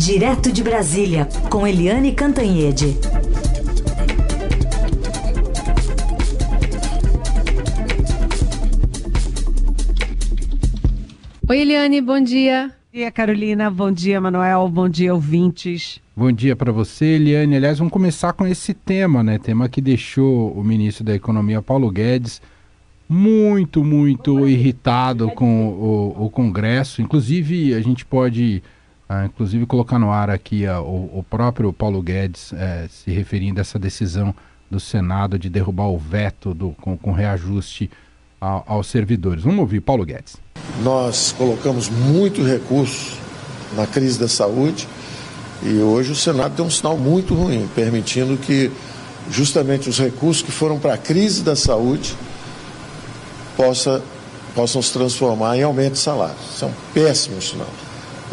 Direto de Brasília, com Eliane Cantanhede. Oi, Eliane, bom dia. Bom dia, Carolina. Bom dia, Manuel. Bom dia, ouvintes. Bom dia para você, Eliane. Aliás, vamos começar com esse tema, né? Tema que deixou o ministro da Economia, Paulo Guedes, muito, muito irritado com o, o Congresso. Inclusive, a gente pode, uh, inclusive, colocar no ar aqui uh, o, o, próprio Paulo Guedes uh, se referindo a essa decisão do Senado de derrubar o veto do, com, com reajuste aos servidores. Vamos ouvir Paulo Guedes. Nós colocamos muito recurso na crise da saúde e hoje o Senado tem um sinal muito ruim, permitindo que justamente os recursos que foram para a crise da saúde possa, possam se transformar em aumento de salário. Isso é um péssimo sinal.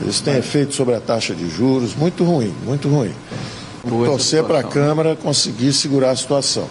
Isso tem efeito sobre a taxa de juros, muito ruim, muito ruim. Torcer para a Câmara conseguir segurar a situação.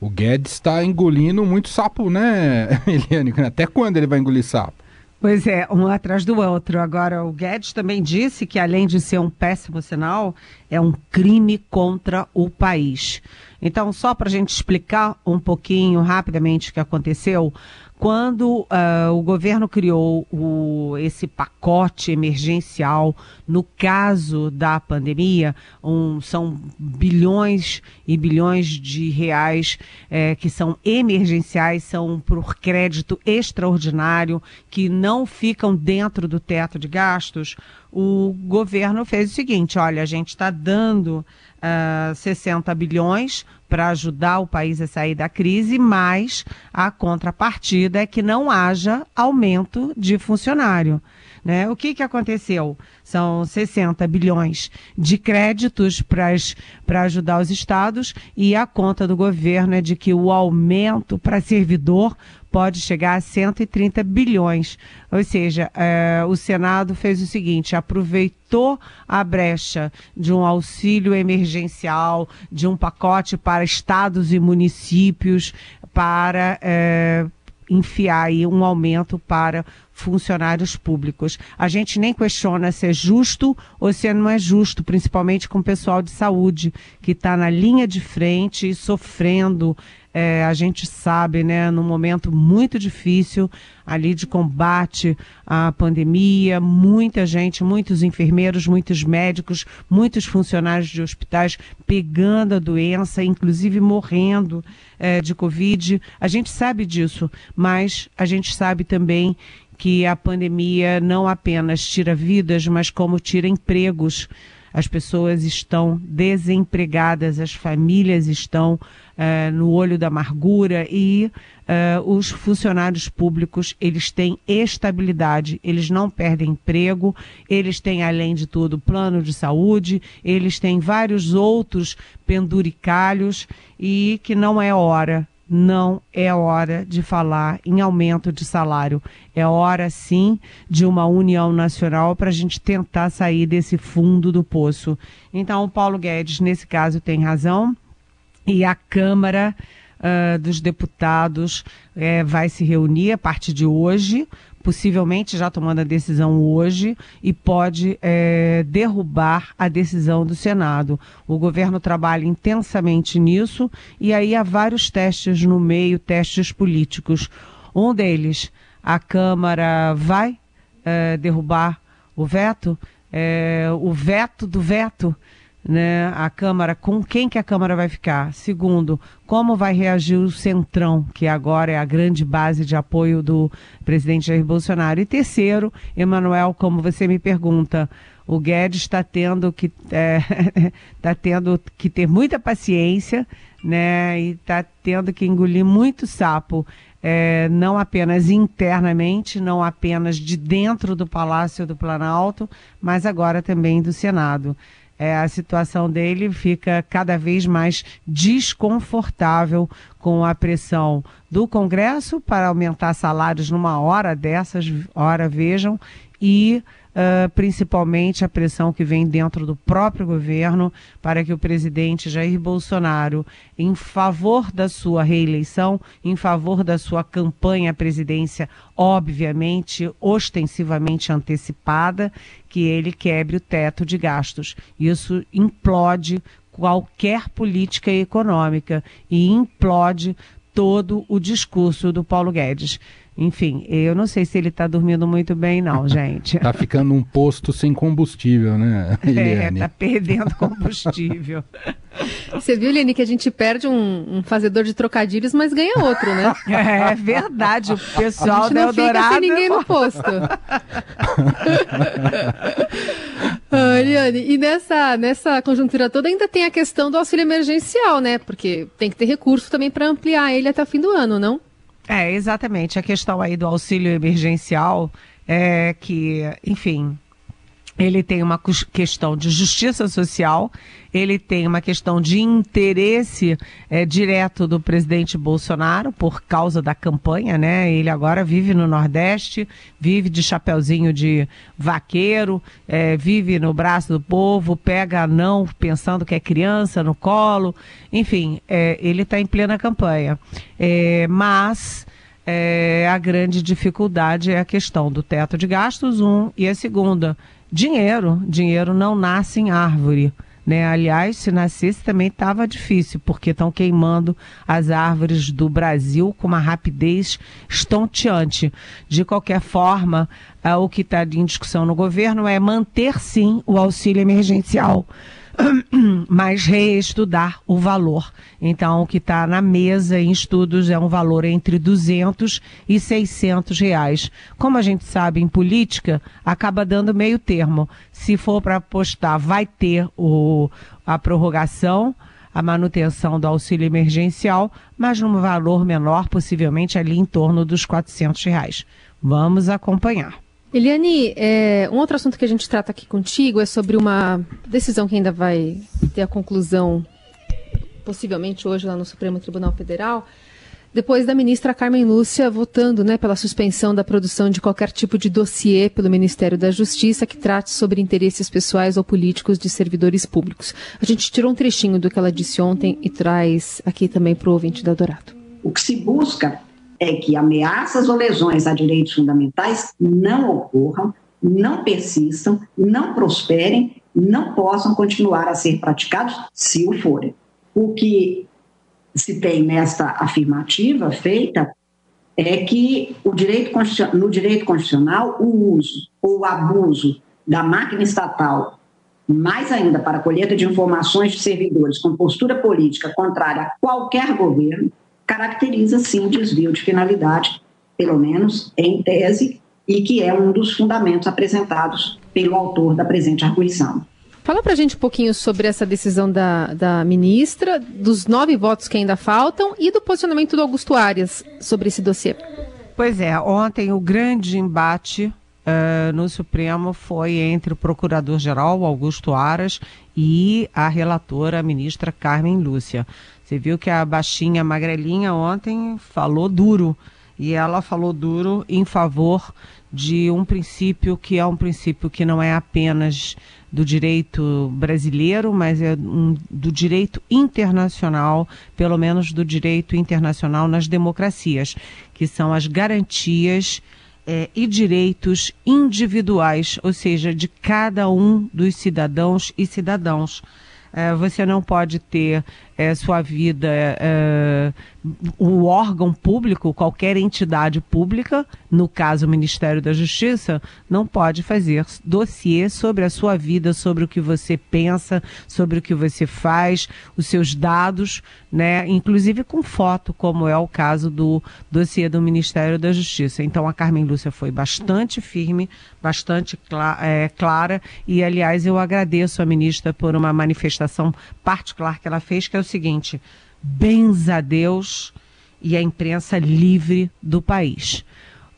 O Guedes está engolindo muito sapo, né, Eliane? Até quando ele vai engolir sapo? Pois é, um atrás do outro. Agora, o Guedes também disse que, além de ser um péssimo sinal, é um crime contra o país. Então, só para a gente explicar um pouquinho rapidamente o que aconteceu, quando uh, o governo criou o, esse pacote emergencial, no caso da pandemia, um, são bilhões e bilhões de reais eh, que são emergenciais, são por crédito extraordinário, que não ficam dentro do teto de gastos. O governo fez o seguinte: olha, a gente está dando uh, ah, 60 bilhões para ajudar o país a sair da crise, mas a contrapartida é que não haja aumento de funcionário. Né? O que, que aconteceu? São 60 bilhões de créditos para ajudar os estados e a conta do governo é de que o aumento para servidor pode chegar a 130 bilhões. Ou seja, é, o Senado fez o seguinte: aproveitou a brecha de um auxílio emergencial, de um pacote para estados e municípios, para. É, enfiar aí um aumento para funcionários públicos. A gente nem questiona se é justo ou se não é justo, principalmente com o pessoal de saúde, que está na linha de frente e sofrendo é, a gente sabe, né, num momento muito difícil ali de combate à pandemia, muita gente, muitos enfermeiros, muitos médicos, muitos funcionários de hospitais pegando a doença, inclusive morrendo é, de Covid. A gente sabe disso, mas a gente sabe também que a pandemia não apenas tira vidas, mas como tira empregos as pessoas estão desempregadas, as famílias estão uh, no olho da amargura e uh, os funcionários públicos eles têm estabilidade, eles não perdem emprego, eles têm além de tudo plano de saúde, eles têm vários outros penduricalhos e que não é hora não é hora de falar em aumento de salário. É hora, sim, de uma união nacional para a gente tentar sair desse fundo do poço. Então, o Paulo Guedes, nesse caso, tem razão. E a Câmara uh, dos Deputados uh, vai se reunir a partir de hoje possivelmente já tomando a decisão hoje e pode é, derrubar a decisão do Senado. O governo trabalha intensamente nisso e aí há vários testes no meio, testes políticos. Um deles, a Câmara vai é, derrubar o veto, é, o veto do veto né, a Câmara, com quem que a Câmara vai ficar? Segundo, como vai reagir o Centrão, que agora é a grande base de apoio do presidente Jair Bolsonaro? E terceiro, Emanuel, como você me pergunta, o Guedes está tendo que é, tá tendo que ter muita paciência, né? E está tendo que engolir muito sapo. É, não apenas internamente, não apenas de dentro do Palácio do Planalto, mas agora também do Senado é, a situação dele fica cada vez mais desconfortável com a pressão do Congresso para aumentar salários numa hora dessas, hora vejam, e uh, principalmente a pressão que vem dentro do próprio governo para que o presidente Jair Bolsonaro, em favor da sua reeleição, em favor da sua campanha à presidência, obviamente, ostensivamente antecipada, que ele quebre o teto de gastos. Isso implode qualquer política econômica e implode todo o discurso do Paulo Guedes. Enfim, eu não sei se ele está dormindo muito bem, não, gente. Está ficando um posto sem combustível, né? É, Eliane? É, tá perdendo combustível. Você viu, Eliane, que a gente perde um, um, fazedor de trocadilhos, mas ganha outro, né? É, verdade. O pessoal a gente não Eldorado... fica sem ninguém no posto. ah, Eliane, e nessa, nessa conjuntura toda ainda tem a questão do auxílio emergencial, né? Porque tem que ter recurso também para ampliar ele até o fim do ano, não? É, exatamente. A questão aí do auxílio emergencial é que, enfim, ele tem uma questão de justiça social, ele tem uma questão de interesse é, direto do presidente Bolsonaro por causa da campanha, né? Ele agora vive no Nordeste, vive de chapeuzinho de vaqueiro, é, vive no braço do povo, pega não pensando que é criança no colo, enfim, é, ele está em plena campanha. É, mas é, a grande dificuldade é a questão do teto de gastos, um, e a segunda Dinheiro, dinheiro não nasce em árvore. Né? Aliás, se nascesse também estava difícil, porque estão queimando as árvores do Brasil com uma rapidez estonteante. De qualquer forma, é, o que está em discussão no governo é manter sim o auxílio emergencial mas reestudar o valor. Então, o que está na mesa em estudos é um valor entre 200 e 600 reais. Como a gente sabe, em política, acaba dando meio termo. Se for para apostar, vai ter o, a prorrogação, a manutenção do auxílio emergencial, mas num valor menor, possivelmente ali em torno dos 400 reais. Vamos acompanhar. Eliane, é, um outro assunto que a gente trata aqui contigo é sobre uma decisão que ainda vai ter a conclusão, possivelmente hoje, lá no Supremo Tribunal Federal, depois da ministra Carmen Lúcia votando né, pela suspensão da produção de qualquer tipo de dossiê pelo Ministério da Justiça que trate sobre interesses pessoais ou políticos de servidores públicos. A gente tirou um trechinho do que ela disse ontem e traz aqui também para o ouvinte da Dourado. O que se busca é que ameaças ou lesões a direitos fundamentais não ocorram, não persistam, não prosperem, não possam continuar a ser praticados se o forem. O que se tem nesta afirmativa feita é que o direito no direito constitucional o uso ou o abuso da máquina estatal, mais ainda para a colheita de informações de servidores com postura política contrária a qualquer governo, caracteriza sim desvio de finalidade, pelo menos em tese, e que é um dos fundamentos apresentados pelo autor da presente arguição. Fala para a gente um pouquinho sobre essa decisão da, da ministra, dos nove votos que ainda faltam e do posicionamento do Augusto Arias sobre esse dossiê. Pois é, ontem o grande embate uh, no Supremo foi entre o procurador-geral, Augusto Aras, e a relatora, a ministra Carmen Lúcia. Você viu que a baixinha magrelinha ontem falou duro. E ela falou duro em favor de um princípio que é um princípio que não é apenas do direito brasileiro, mas é um, do direito internacional, pelo menos do direito internacional nas democracias, que são as garantias é, e direitos individuais, ou seja, de cada um dos cidadãos e cidadãos. É, você não pode ter é, sua vida, é, o órgão público, qualquer entidade pública, no caso o Ministério da Justiça, não pode fazer dossiê sobre a sua vida, sobre o que você pensa, sobre o que você faz, os seus dados, né, inclusive com foto, como é o caso do dossiê do Ministério da Justiça. Então a Carmen Lúcia foi bastante firme, bastante é, clara, e aliás eu agradeço a ministra por uma manifestação particular que ela fez, que é o seguinte: benza a Deus e a imprensa livre do país.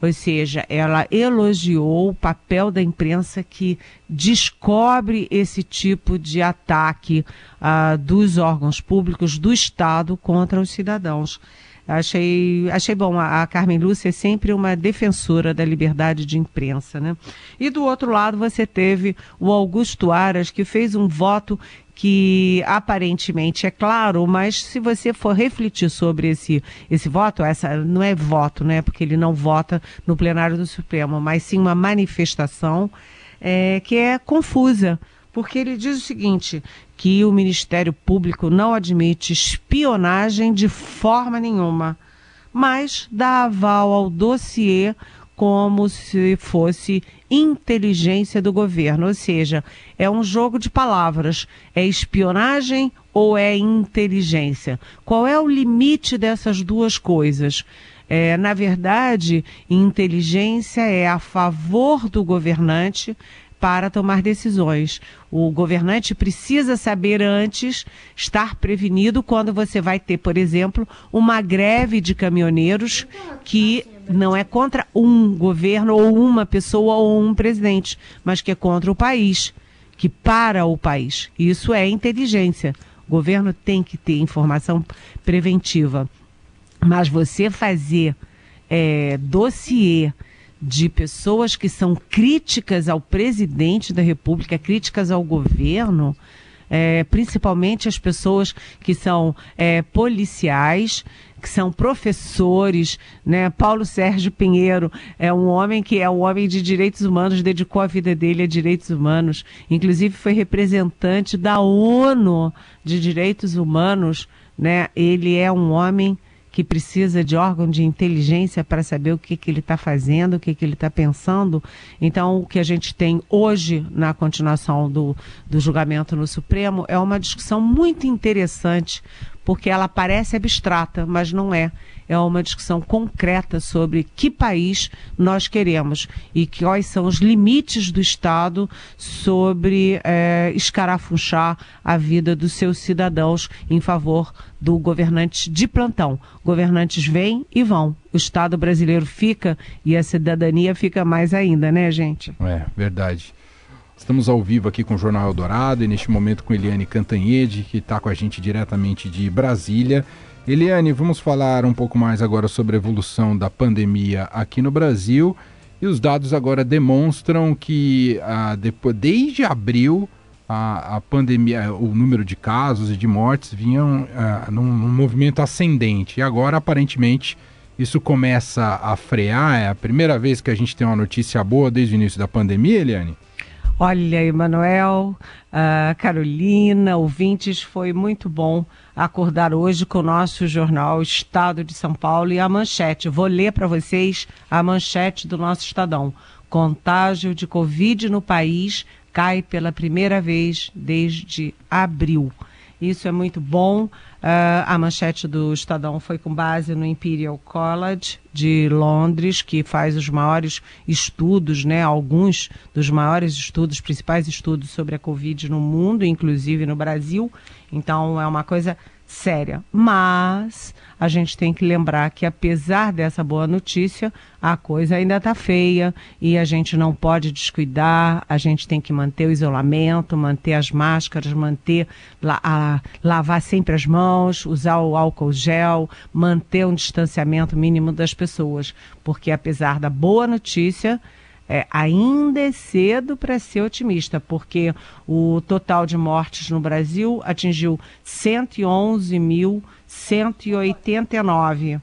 Ou seja, ela elogiou o papel da imprensa que descobre esse tipo de ataque uh, dos órgãos públicos do Estado contra os cidadãos. Achei, achei bom. A, a Carmen Lúcia é sempre uma defensora da liberdade de imprensa, né? E do outro lado você teve o Augusto Aras, que fez um voto que aparentemente é claro, mas se você for refletir sobre esse, esse voto, essa não é voto, né? Porque ele não vota no plenário do Supremo, mas sim uma manifestação é, que é confusa porque ele diz o seguinte: que o Ministério Público não admite espionagem de forma nenhuma, mas dá aval ao dossiê como se fosse inteligência do governo, ou seja, é um jogo de palavras. É espionagem ou é inteligência? Qual é o limite dessas duas coisas? É, na verdade, inteligência é a favor do governante, para tomar decisões. O governante precisa saber antes, estar prevenido quando você vai ter, por exemplo, uma greve de caminhoneiros que não é contra um governo ou uma pessoa ou um presidente, mas que é contra o país, que para o país. Isso é inteligência. O governo tem que ter informação preventiva. Mas você fazer é, dossiê de pessoas que são críticas ao presidente da República, críticas ao governo, é, principalmente as pessoas que são é, policiais, que são professores, né? Paulo Sérgio Pinheiro é um homem que é um homem de direitos humanos, dedicou a vida dele a direitos humanos, inclusive foi representante da ONU de direitos humanos, né? Ele é um homem que precisa de órgão de inteligência para saber o que, que ele está fazendo, o que, que ele está pensando. Então, o que a gente tem hoje na continuação do, do julgamento no Supremo é uma discussão muito interessante, porque ela parece abstrata, mas não é é uma discussão concreta sobre que país nós queremos e quais são os limites do Estado sobre é, escarafunchar a vida dos seus cidadãos em favor do governante de plantão. Governantes vêm e vão. O Estado brasileiro fica e a cidadania fica mais ainda, né, gente? É, verdade. Estamos ao vivo aqui com o Jornal Eldorado e neste momento com Eliane Cantanhede, que está com a gente diretamente de Brasília. Eliane, vamos falar um pouco mais agora sobre a evolução da pandemia aqui no Brasil. E os dados agora demonstram que ah, depois, desde abril a, a, pandemia, o número de casos e de mortes vinham ah, num, num, movimento ascendente. E agora, aparentemente, isso começa a frear. É a primeira vez que a gente tem uma notícia boa desde o início da pandemia, Eliane? Olha, Emanuel, uh, Carolina, ouvintes, foi muito bom acordar hoje com o nosso jornal Estado de São Paulo e a manchete. Vou ler para vocês a manchete do nosso Estadão. Contágio de Covid no país cai pela primeira vez desde abril. Isso é muito bom. Uh, a manchete do Estadão foi com base no Imperial College de Londres, que faz os maiores estudos, né, alguns dos maiores estudos, principais estudos sobre a Covid no mundo, inclusive no Brasil. Então é uma coisa séria. Mas a gente tem que lembrar que, apesar dessa boa notícia, a coisa ainda está feia e a gente não pode descuidar, a gente tem que manter o isolamento, manter as máscaras, manter la, a, lavar sempre as mãos, usar o álcool gel, manter um distanciamento mínimo das pessoas. Porque, apesar da boa notícia, é, ainda é cedo para ser otimista, porque o total de mortes no Brasil atingiu 111.189.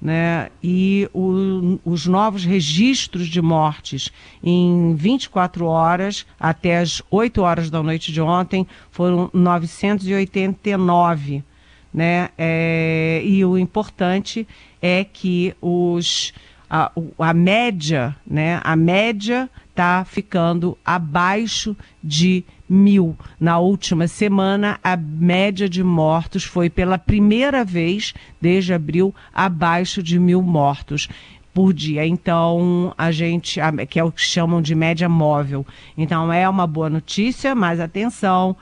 Né? E o, os novos registros de mortes em 24 horas, até as 8 horas da noite de ontem, foram 989. Né? É, e o importante é que os a, a média, né? A média está ficando abaixo de mil. Na última semana, a média de mortos foi pela primeira vez desde abril abaixo de mil mortos por dia. Então, a gente, que é o que chamam de média móvel. Então, é uma boa notícia, mas atenção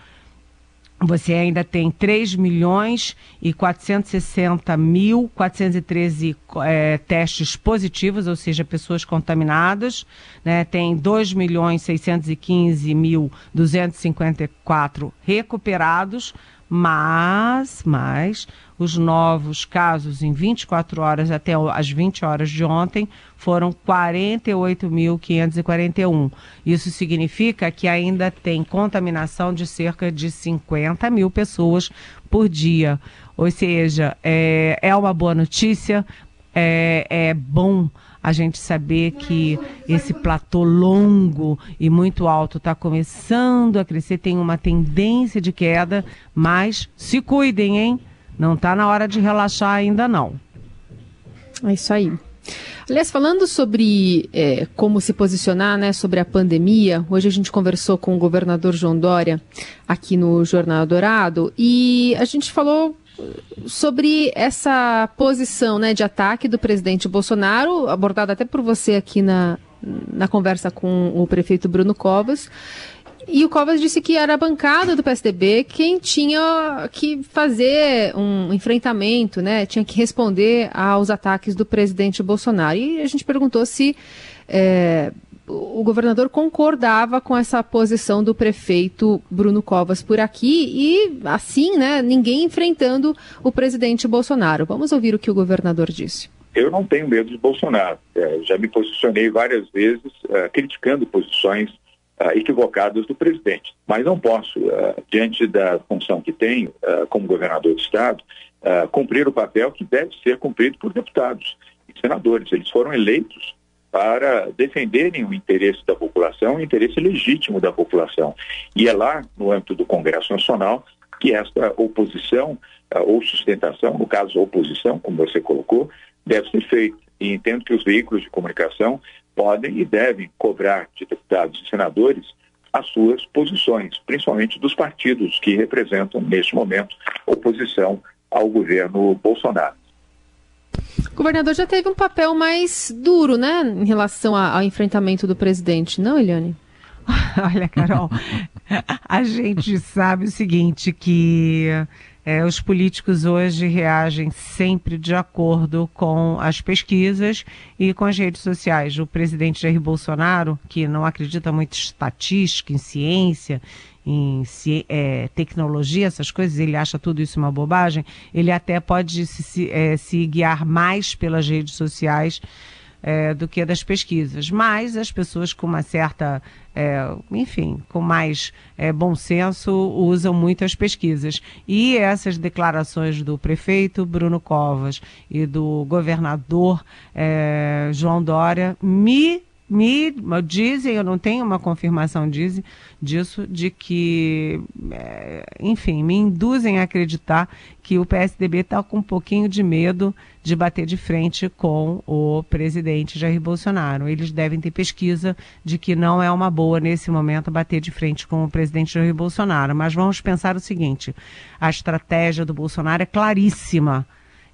você ainda tem 3 milhões e 460 mil 413 é, testes positivos, ou seja, pessoas contaminadas. Né? Tem 2 milhões 615 mil 254 recuperados, mas, mas os novos casos em 24 horas até as 20 horas de ontem foram 48.541. Isso significa que ainda tem contaminação de cerca de 50 mil pessoas por dia. Ou seja, é, é uma boa notícia, é, é bom a gente saber que esse platô longo e muito alto está começando a crescer, tem uma tendência de queda, mas se cuidem, hein? Não está na hora de relaxar ainda não. É isso aí. Aliás, falando sobre é, como se posicionar né, sobre a pandemia, hoje a gente conversou com o governador João Dória aqui no Jornal Dourado e a gente falou sobre essa posição né, de ataque do presidente Bolsonaro, abordada até por você aqui na, na conversa com o prefeito Bruno Covas. E o Covas disse que era a bancada do PSDB quem tinha que fazer um enfrentamento, né? Tinha que responder aos ataques do presidente Bolsonaro. E a gente perguntou se é, o governador concordava com essa posição do prefeito Bruno Covas por aqui e, assim, né, ninguém enfrentando o presidente Bolsonaro. Vamos ouvir o que o governador disse. Eu não tenho medo de Bolsonaro. É, já me posicionei várias vezes uh, criticando posições uh, equivocadas do presidente. Mas não posso, uh, diante da função que tenho como governador do Estado, cumprir o papel que deve ser cumprido por deputados e senadores. Eles foram eleitos para defenderem o interesse da população, o interesse legítimo da população. E é lá, no âmbito do Congresso Nacional, que esta oposição uh, ou sustentação, no caso oposição, como você colocou, deve ser feita. E entendo que os veículos de comunicação podem e devem cobrar de deputados e senadores as suas posições, principalmente dos partidos que representam, neste momento, oposição ao governo Bolsonaro. O governador já teve um papel mais duro, né, em relação ao enfrentamento do presidente, não, Eliane? Olha, Carol, a gente sabe o seguinte, que é, os políticos hoje reagem sempre de acordo com as pesquisas e com as redes sociais. O presidente Jair Bolsonaro, que não acredita muito em estatística, em ciência, em é, tecnologia, essas coisas, ele acha tudo isso uma bobagem, ele até pode se, se, é, se guiar mais pelas redes sociais é, do que das pesquisas. Mas as pessoas com uma certa, é, enfim, com mais é, bom senso usam muito as pesquisas. E essas declarações do prefeito Bruno Covas e do governador é, João Dória me me dizem, eu não tenho uma confirmação diz, disso, de que, é, enfim, me induzem a acreditar que o PSDB está com um pouquinho de medo de bater de frente com o presidente Jair Bolsonaro. Eles devem ter pesquisa de que não é uma boa nesse momento bater de frente com o presidente Jair Bolsonaro. Mas vamos pensar o seguinte: a estratégia do Bolsonaro é claríssima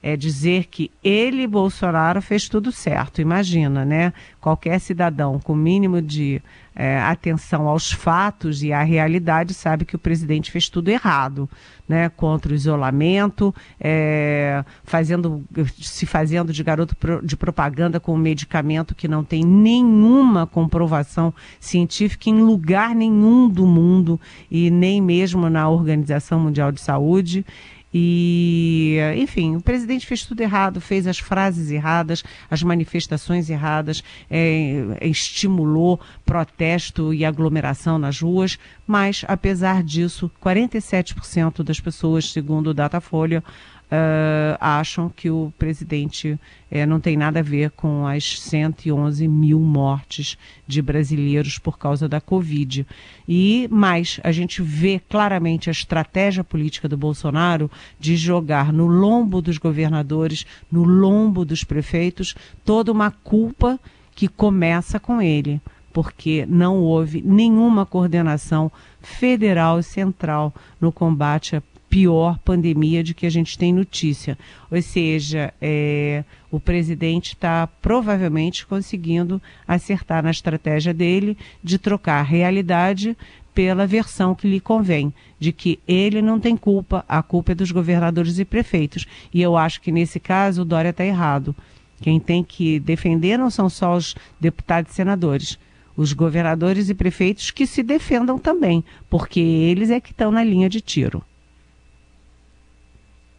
é dizer que ele, Bolsonaro, fez tudo certo. Imagina, né? Qualquer cidadão com mínimo de é, atenção aos fatos e à realidade sabe que o presidente fez tudo errado, né? Contra o isolamento, é, fazendo, se fazendo de garoto de propaganda com um medicamento que não tem nenhuma comprovação científica em lugar nenhum do mundo e nem mesmo na Organização Mundial de Saúde. E, enfim, o presidente fez tudo errado, fez as frases erradas, as manifestações erradas, é, estimulou protesto e aglomeração nas ruas, mas, apesar disso, 47% das pessoas, segundo o Datafolha, uh, acham que o presidente uh, não tem nada a ver com as 111 mil mortes de brasileiros por causa da Covid. E mais, a gente vê claramente a estratégia política do Bolsonaro de jogar no lombo dos governadores, no lombo dos prefeitos, toda uma culpa que começa com ele porque não houve nenhuma coordenação federal e central no combate à pior pandemia de que a gente tem notícia. Ou seja, é, o presidente está provavelmente conseguindo acertar na estratégia dele de trocar a realidade pela versão que lhe convém, de que ele não tem culpa, a culpa é dos governadores e prefeitos. E eu acho que nesse caso o Dória está errado. Quem tem que defender não são só os deputados e senadores, os governadores e prefeitos que se defendam também, porque eles é que estão na linha de tiro.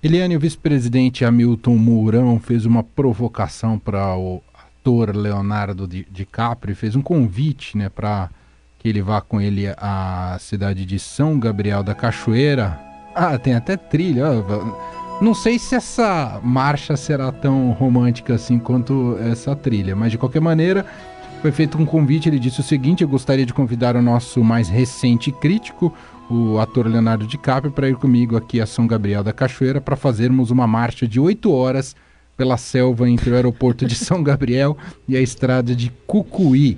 Eliane, o vice-presidente Hamilton Mourão fez uma provocação para o ator Leonardo Di- DiCaprio, fez um convite né, para que ele vá com ele à cidade de São Gabriel da Cachoeira. Ah, tem até trilha. Não sei se essa marcha será tão romântica assim quanto essa trilha, mas de qualquer maneira foi feito um convite. Ele disse o seguinte: Eu gostaria de convidar o nosso mais recente crítico, o ator Leonardo DiCaprio, para ir comigo aqui a São Gabriel da Cachoeira para fazermos uma marcha de oito horas pela selva entre o aeroporto de São Gabriel e a estrada de Cucuí.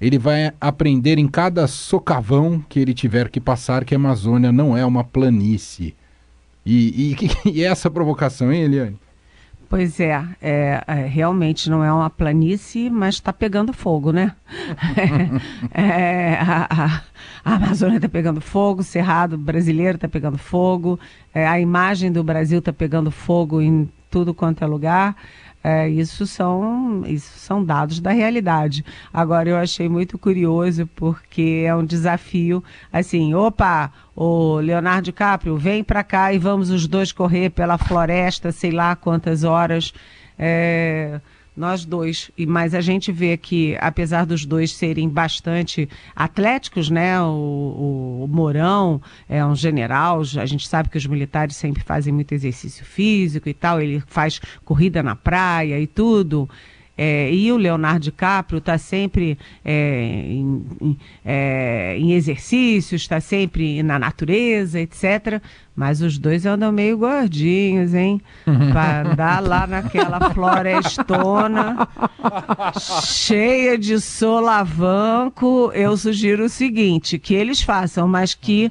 Ele vai aprender em cada socavão que ele tiver que passar que a Amazônia não é uma planície. E, e, e essa provocação, hein, Eliane? Pois é, é, é, realmente não é uma planície, mas está pegando fogo, né? É, a, a- a Amazônia está pegando fogo, o Cerrado brasileiro está pegando fogo, é, a imagem do Brasil está pegando fogo em tudo quanto é lugar. É, isso, são, isso são dados da realidade. Agora, eu achei muito curioso porque é um desafio. Assim, opa, o Leonardo DiCaprio, vem para cá e vamos os dois correr pela floresta, sei lá quantas horas. É, nós dois. E, mas a gente vê que, apesar dos dois serem bastante atléticos, né? O, o, Mourão é um general, a gente sabe que os militares sempre fazem muito exercício físico e tal, ele faz corrida na praia e tudo. É, e o Leonardo DiCaprio está sempre é, em, em, é, em exercícios, está sempre na natureza, etc. Mas os dois andam meio gordinhos, hein? Para andar lá naquela florestona cheia de solavanco, eu sugiro o seguinte: que eles façam, mas que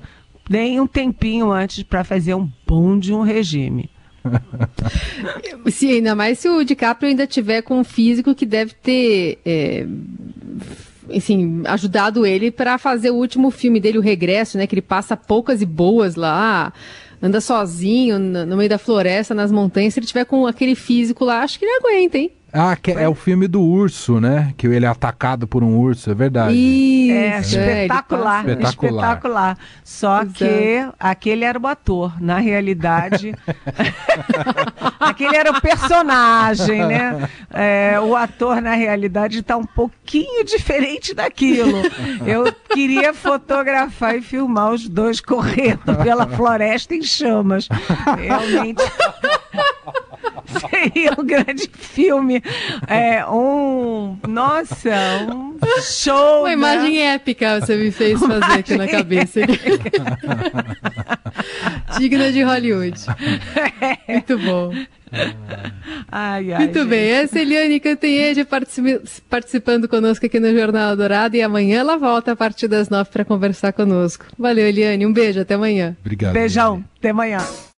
deem um tempinho antes para fazer um bom de um regime. Se, ainda mais se o DiCaprio ainda tiver com um físico que deve ter, é, assim, ajudado ele para fazer o último filme dele, O Regresso, né? Que ele passa poucas e boas lá, anda sozinho no, meio da floresta, nas montanhas. Se ele tiver com aquele físico lá, acho que ele aguenta, hein? Ah, que é o filme do urso, né? Que ele é atacado por um urso, é verdade. Isso, É, ele espetacular, passa- Espetacular. espetacular. Só Pois que é. aquele era o ator. Na realidade, aquele era o personagem, né? É, o ator, na realidade, está um pouquinho diferente daquilo. Eu queria fotografar e filmar os dois correndo pela floresta em chamas. Realmente. Seria um grande filme. É, um. Nossa, um show. Uma né? imagem épica você me fez fazer aqui na cabeça. Digna de Hollywood. Muito bom. Ai, ai, Muito gente. bem, essa é Eliane Cantanhede participi- participando conosco aqui no Jornal Dourado e amanhã ela volta a partir das nove para conversar conosco. Valeu, Eliane, um beijo, até amanhã. Obrigado. Beijão, Eliane. até amanhã.